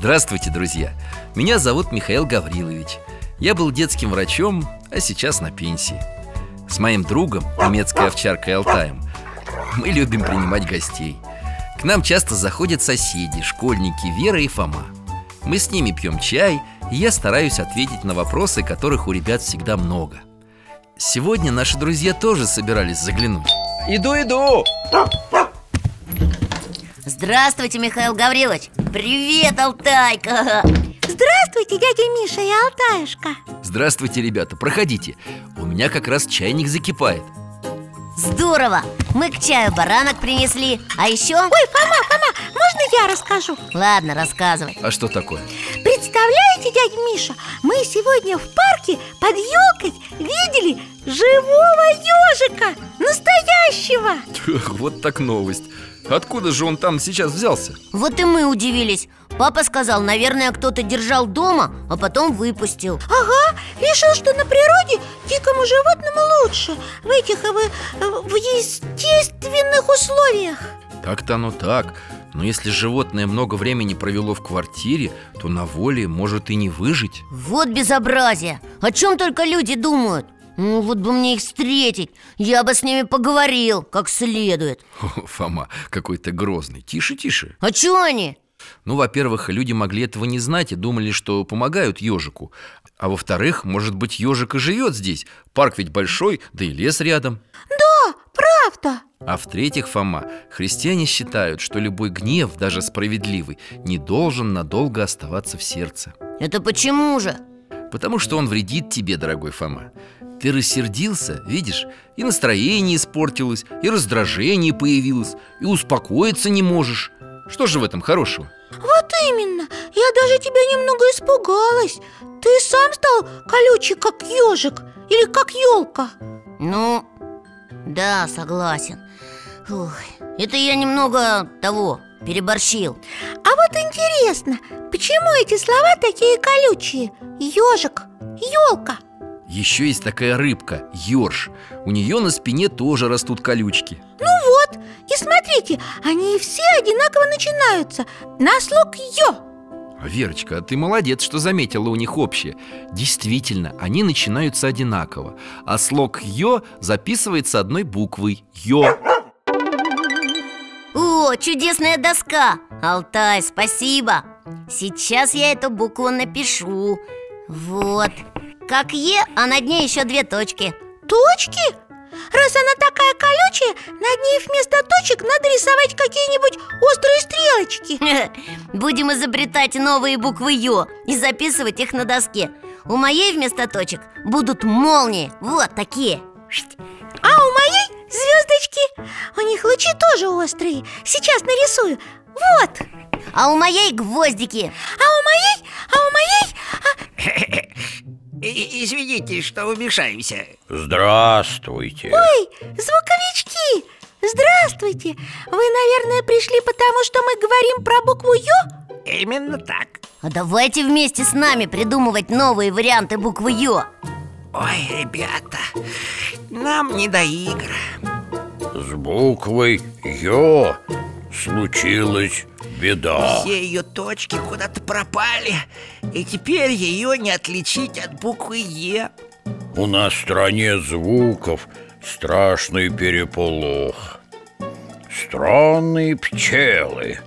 Здравствуйте, друзья! Меня зовут Михаил Гаврилович. Я был детским врачом, а сейчас на пенсии. С моим другом, немецкой овчаркой Алтаем, мы любим принимать гостей. К нам часто заходят соседи, школьники Вера и Фома. Мы с ними пьем чай, и я стараюсь ответить на вопросы, которых у ребят всегда много. Сегодня наши друзья тоже собирались заглянуть. Иду, иду! Здравствуйте, Михаил Гаврилович Привет, Алтайка Здравствуйте, дядя Миша и Алтаюшка Здравствуйте, ребята, проходите. У меня как раз чайник закипает. Здорово! Мы к чаю баранок принесли А еще... Ой, Фома, Фома, можно я расскажу? Ладно, рассказывай А что такое? Представляете, дядя Миша, мы сегодня в парке под елкой видели живого ежика Настоящего Вот так новость. Откуда же он там сейчас взялся? Вот и мы удивились Папа сказал, наверное, кто-то держал дома, а потом выпустил Ага, решил, что на природе дикому животному лучше В этих, э, в, в естественных условиях Так-то оно так. Но если животное много времени провело в квартире, то на воле может и не выжить. Вот безобразие! О чем только люди думают Ну вот бы мне их встретить Я бы с ними поговорил, как следует О, Фома, какой ты грозный. Тише, тише. А чё они? Ну, во-первых, люди могли этого не знать и думали, что помогают ежику. А во-вторых, может быть, ежик и живет здесь. Парк ведь большой, да и лес рядом. Да, правда А в-третьих, Фома, христиане считают, что любой гнев, даже справедливый, не должен надолго оставаться в сердце. Это почему же? Потому что он вредит тебе, дорогой Фома Ты рассердился, видишь, и настроение испортилось, и раздражение появилось, и успокоиться не можешь. Что же в этом хорошего? Вот именно, я даже тебя немного испугалась. Ты сам стал колючий, как ежик Или как елка Ну, да, согласен. Ух, Это я немного того, переборщил. А вот интересно, почему эти слова такие колючие? Ежик, елка Еще есть такая рыбка, ёрш. У нее на спине тоже растут колючки. Ну вот, и смотрите, они все одинаково начинаются. На слог «ё» А, Верочка, а ты молодец, что заметила у них общее. Действительно, они начинаются одинаково. А слог «ё» записывается одной буквой «ё» О, чудесная доска! Алтай, спасибо! Сейчас я эту букву напишу. Вот Как Е, а над ней еще две точки. Точки? Раз она такая колючая, над ней вместо точек надо рисовать какие-нибудь острые стрелочки. Будем изобретать новые буквы Ё И записывать их на доске. У моей вместо точек будут молнии. Вот такие. А у моей звездочки У них лучи тоже острые. Сейчас нарисую. Вот. А у моей гвоздики. А у моей, а у моей И- Извините, что вмешаемся. Здравствуйте. Ой, звуковички! Здравствуйте! Вы, наверное, пришли потому, что мы говорим про букву Ё? Именно так. А давайте вместе с нами придумывать новые варианты буквы Ё Ой, ребята, нам не до игр. С буквой Ё случилась беда. Все ее точки куда-то пропали И теперь ее не отличить от буквы Е У нас в стране звуков страшный переполох. Странные пчелы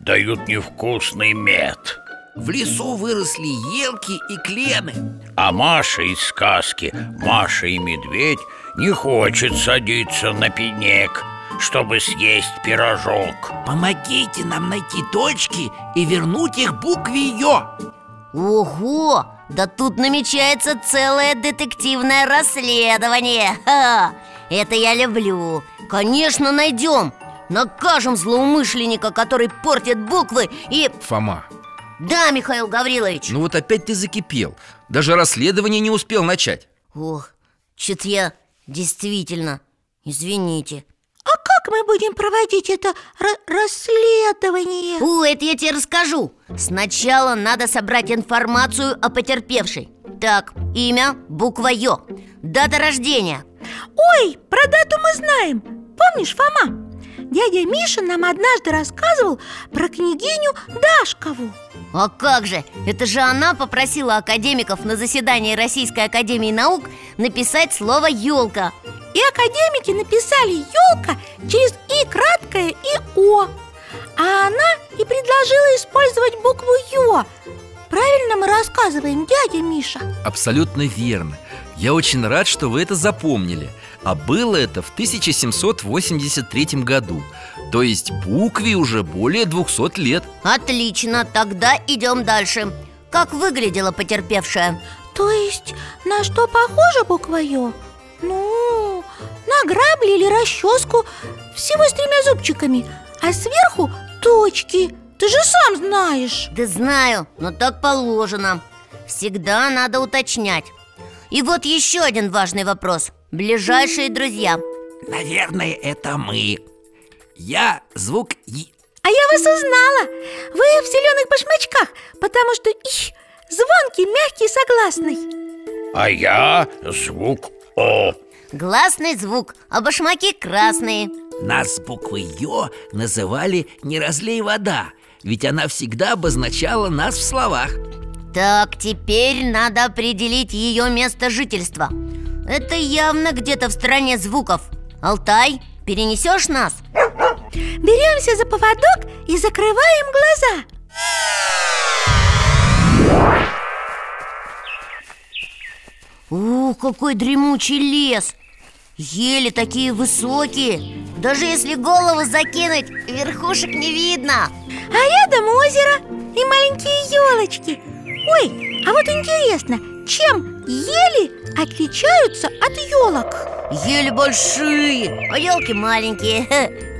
дают невкусный мед. В лесу выросли елки и клены. А Маша из сказки «Маша и медведь» не хочет садиться на пенек, чтобы съесть пирожок. Помогите нам найти точки и вернуть их букве Ё Ого! Да тут намечается целое детективное расследование. Ха! Это я люблю. Конечно, найдем. Накажем злоумышленника, который портит буквы и... Фома, Да, Михаил Гаврилович. Ну вот опять ты закипел. Даже расследование не успел начать. Ох, чё-то я действительно Извините мы будем проводить это ра- расследование? О, это я тебе расскажу. Сначала надо собрать информацию о потерпевшей. Так, имя, буква Ё. Дата рождения. Ой, про дату мы знаем. Помнишь, Фома? Дядя Миша нам однажды рассказывал про княгиню Дашкову. А как же? Это же она попросила академиков на заседании Российской Академии Наук написать слово «елка» И академики написали «елка» через «и» краткое и «о» А она и предложила использовать букву «ё» Правильно мы рассказываем, дядя Миша? Абсолютно верно. Я очень рад, что вы это запомнили. А было это в 1783 году. То есть букве уже более 200 лет. Отлично, тогда идем дальше. Как выглядела потерпевшая? То есть на что похожа буква «ё»? Ну, на грабли или расческу Всего с тремя зубчиками А сверху точки. Ты же сам знаешь. Да знаю, но так положено. Всегда надо уточнять. И вот еще один важный вопрос. Ближайшие друзья. Наверное, это мы. Я звук И А я вас узнала. Вы в зеленых башмачках Потому что «и» звонкий, мягкий, согласный. А я звук О Гласный звук, а башмаки красные. Нас с буквой Ё называли «не разлей вода» Ведь она всегда обозначала нас в словах. Так, теперь надо определить ее место жительства. Это явно где-то в стране звуков. Алтай, перенесешь нас? Беремся за поводок и закрываем глаза. Ух, какой дремучий лес Ели такие высокие. Даже если голову закинуть, верхушек не видно. А рядом озеро и маленькие елочки. Ой, а вот интересно, чем ели отличаются от елок? Ели большие, а елки маленькие.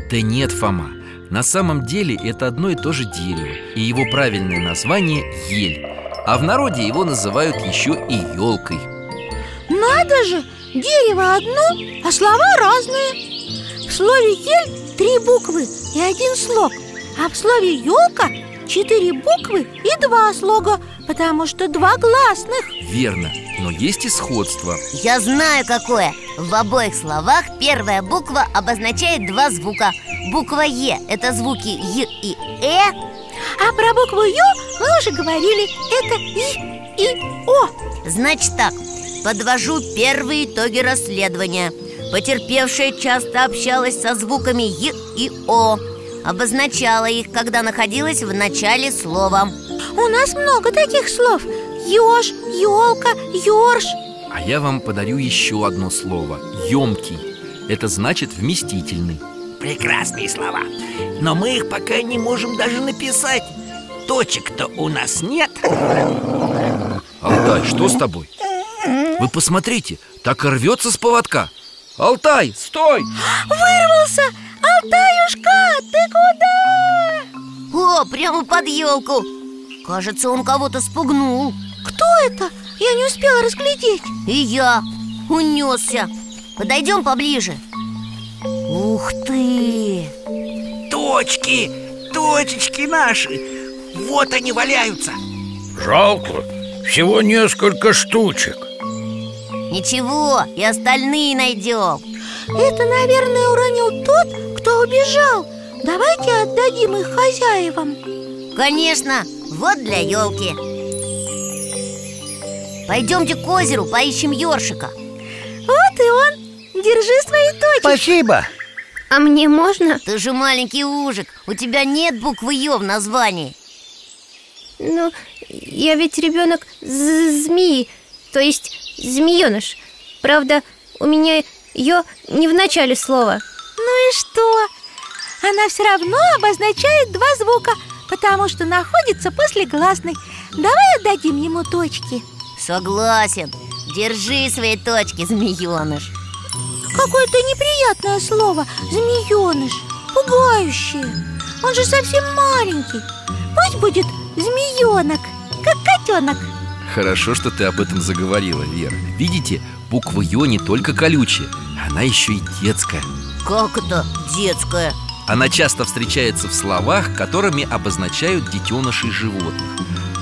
Да нет, Фома. На самом деле это одно и то же дерево И его правильное название – ель. А в народе его называют еще и елкой. Надо же, дерево одно, а слова разные. В слове «ель» три буквы и один слог А в слове «елка» четыре буквы и два слога Потому что два гласных. Верно, но есть и сходство. Я знаю какое. В обоих словах первая буква обозначает два звука. Буква Е – это звуки Й и Э А про букву «ё» мы уже говорили. Это «и» и «о» Значит так, подвожу первые итоги расследования. Потерпевшая часто общалась со звуками Й и О Обозначала их, когда находилась в начале слова. У нас много таких слов. Ёж, ёлка, ёрш А я вам подарю еще одно слово – емкий Это значит вместительный Прекрасные слова. Но мы их пока не можем даже написать. Точек-то у нас нет. Алтай, что с тобой? Вы посмотрите, так и рвется с поводка. Алтай, стой! Вырвался! Алтаюшка, ты куда? О, прямо под елку. Кажется, он кого-то спугнул. Кто это? Я не успела разглядеть. И я. Унесся. Подойдем поближе. Ух ты! Точки, точечки наши! Вот они валяются! Жалко, всего несколько штучек Ничего, и остальные найдем. Это, наверное, уронил тот, кто убежал. Давайте отдадим их хозяевам. Конечно, вот для елки Пойдемте к озеру, поищем ёршика. Вот и он. Держи свои точки. Спасибо. А мне можно? Ты же маленький ужик, у тебя нет буквы Ё в названии. Ну, я ведь ребенок змеи, то есть змееныш. Правда, у меня ее не в начале слова. Ну и что? Она все равно обозначает два звука, потому что находится после гласной. Давай отдадим ему точки. Согласен. Держи свои точки, змееныш. Какое-то неприятное слово Змееныш Пугающее Он же совсем маленький Пусть будет змеенок, как котенок Хорошо, что ты об этом заговорила, Вера. Видите, буква Ё не только колючая Она еще и детская. Как это детская? Она часто встречается в словах, которыми обозначают детенышей животных.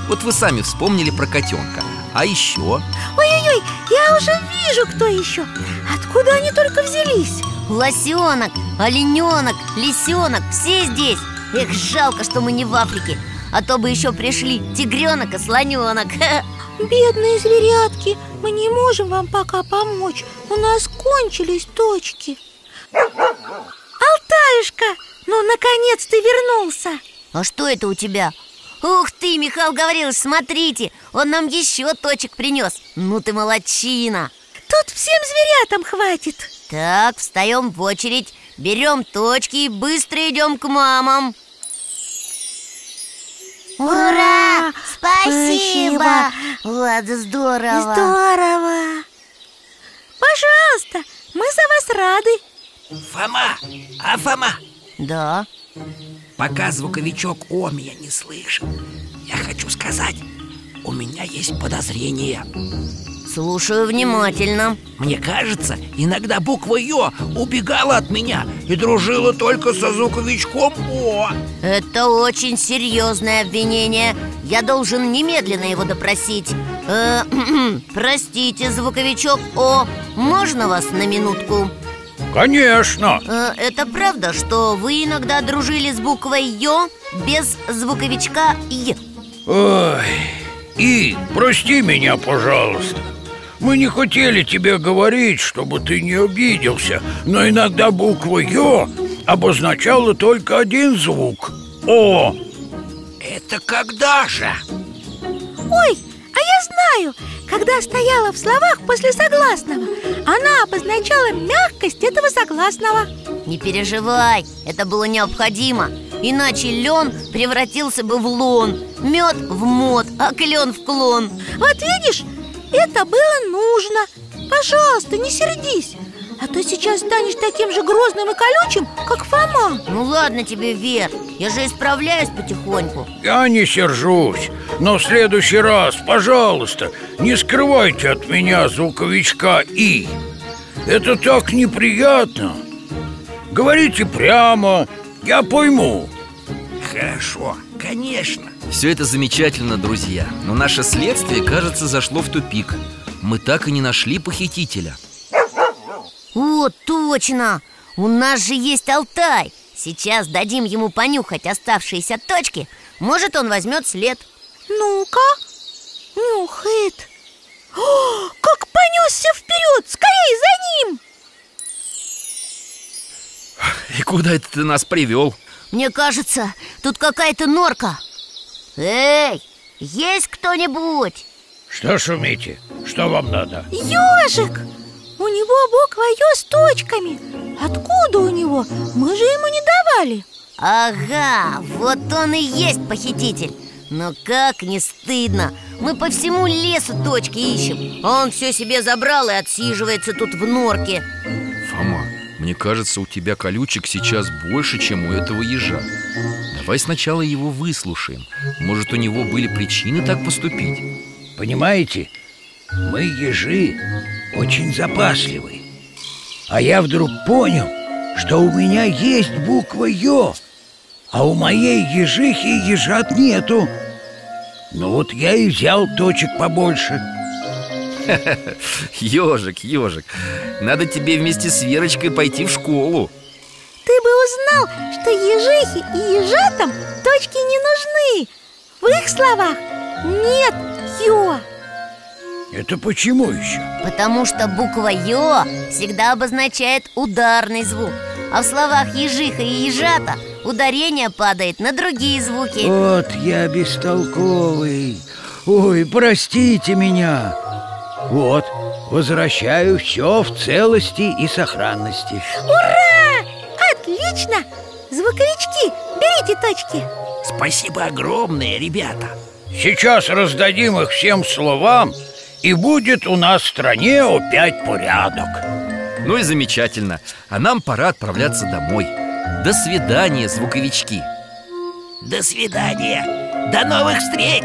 Вот вы сами вспомнили про котенка А еще... Ой-ой-ой, я уже вижу, кто еще Откуда они только взялись? Лосенок, олененок, лисенок, все здесь. Эх, жалко, что мы не в Африке А то бы еще пришли тигренок и слоненок Бедные зверятки, мы не можем вам пока помочь. У нас кончились точки. Алтаюшка, ну наконец ты вернулся. А что это у тебя? Ух ты, Михаил Гаврилович, смотрите Он нам еще точек принес. Ну ты молодчина. Тут всем зверятам хватит. Так, встаем в очередь Берем точки и быстро идем к мамам Ура! Спасибо! Спасибо! Вот здорово! Здорово! Пожалуйста, мы за вас рады Фома, а Фома, Да, пока звуковичок О меня не слышит Я хочу сказать, у меня есть подозрение. Слушаю внимательно. Мне кажется, иногда буква Ё убегала от меня И дружила только со звуковичком О Это очень серьезное обвинение. Я должен немедленно его допросить. Э, Простите, звуковичок О, можно вас на минутку? Конечно. Э, Это правда, что вы иногда дружили с буквой Ё без звуковичка Й? Ой, И, прости меня, пожалуйста. Мы не хотели тебе говорить, чтобы ты не обиделся Но иногда буква Ё обозначала только один звук О Это когда же? Ой, а я знаю, когда стояла в словах после согласного Она обозначала мягкость этого согласного. Не переживай, это было необходимо Иначе лен превратился бы в лон Мед в мод, а клен в клон Вот видишь, это было нужно Пожалуйста, не сердись А то сейчас станешь таким же грозным и колючим, как Фома Ну ладно тебе, Вер, я же исправляюсь потихоньку Я не сержусь, но в следующий раз, пожалуйста, не скрывайте от меня звуковичка «и». Это так неприятно. Говорите прямо, я пойму. Хорошо, конечно Все это замечательно, друзья Но наше следствие, кажется, зашло в тупик Мы так и не нашли похитителя О, точно! У нас же есть Алтай Сейчас дадим ему понюхать оставшиеся точки Может, он возьмет след Ну-ка, нюхает О, как понесся вперед! Скорее за ним! И куда это ты нас привел? Мне кажется, тут какая-то норка Эй, есть кто-нибудь? Что шумите? Что вам надо? Ежик! У него буква Ё с точками Откуда у него? Мы же ему не давали Ага, вот он и есть похититель Но как не стыдно Мы по всему лесу точки ищем А он все себе забрал и отсиживается тут в норке Фома, мне кажется, у тебя колючек сейчас больше, чем у этого ежа Давай сначала его выслушаем Может, у него были причины так поступить? Понимаете, мы ежи очень запасливы. А я вдруг понял, что у меня есть буква Ё, а у моей ежихи ежат нету. Ну вот я и взял точек побольше. Ежик, ежик Надо тебе вместе с Верочкой пойти в школу. Ты бы узнал, что ежихи и ежатам точки не нужны. В их словах нет Ё Это почему еще? Потому что буква Ё всегда обозначает ударный звук А в словах ежиха и ежата Ударение падает на другие звуки. Вот я бестолковый. Ой, простите меня Вот, возвращаю все в целости и сохранности. Ура! Отлично! Звуковички, берите точки. Спасибо огромное, ребята. Сейчас раздадим их всем словам И будет у нас в стране опять порядок. Ну и замечательно. А нам пора отправляться домой. До свидания, звуковички. До свидания. До новых встреч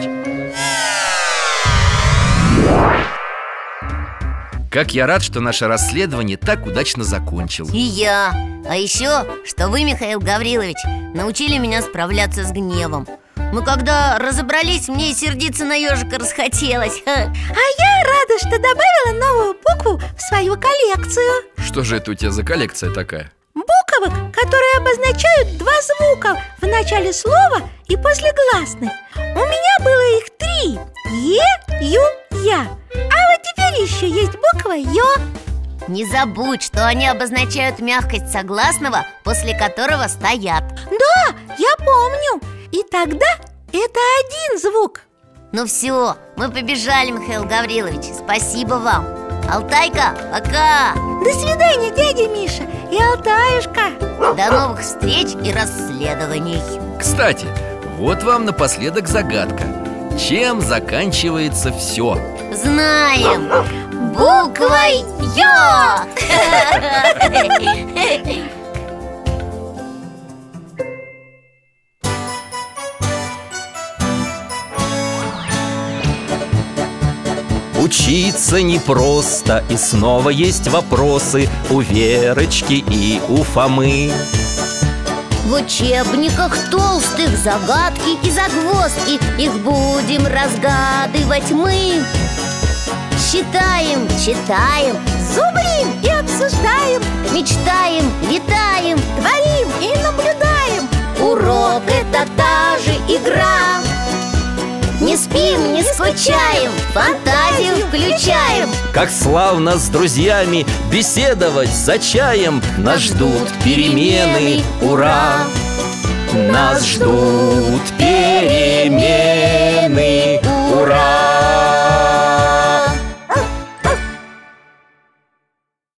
Как я рад, что наше расследование так удачно закончилось. И я. А еще, что вы, Михаил Гаврилович, научили меня справляться с гневом. Мы когда разобрались, мне и сердиться на ежика расхотелось. А я рада, что добавила новую букву в свою коллекцию. Что же это у тебя за коллекция такая? Буквы, которые обозначают два звука в начале слова и после гласной. У меня было Не забудь, что они обозначают мягкость согласного, после которого стоят. Да, я помню. И тогда это один звук. Ну все, мы побежали, Михаил Гаврилович. Спасибо вам. Алтайка, пока! До свидания, дядя Миша и Алтаюшка. До новых встреч и расследований. Кстати, вот вам напоследок загадка. Чем заканчивается все? Знаем Буквой Ё Учиться непросто И снова есть вопросы У Верочки и у Фомы. В учебниках толстых загадки и загвоздки Их будем разгадывать мы Считаем, читаем, Зубрим и обсуждаем мечтаем, летаем Творим и наблюдаем. Урок это та же игра. Не спим, не скучаем, фантазию включаем. Как славно с друзьями Беседовать за чаем. Нас ждут перемены, ура! Нас ждут перемены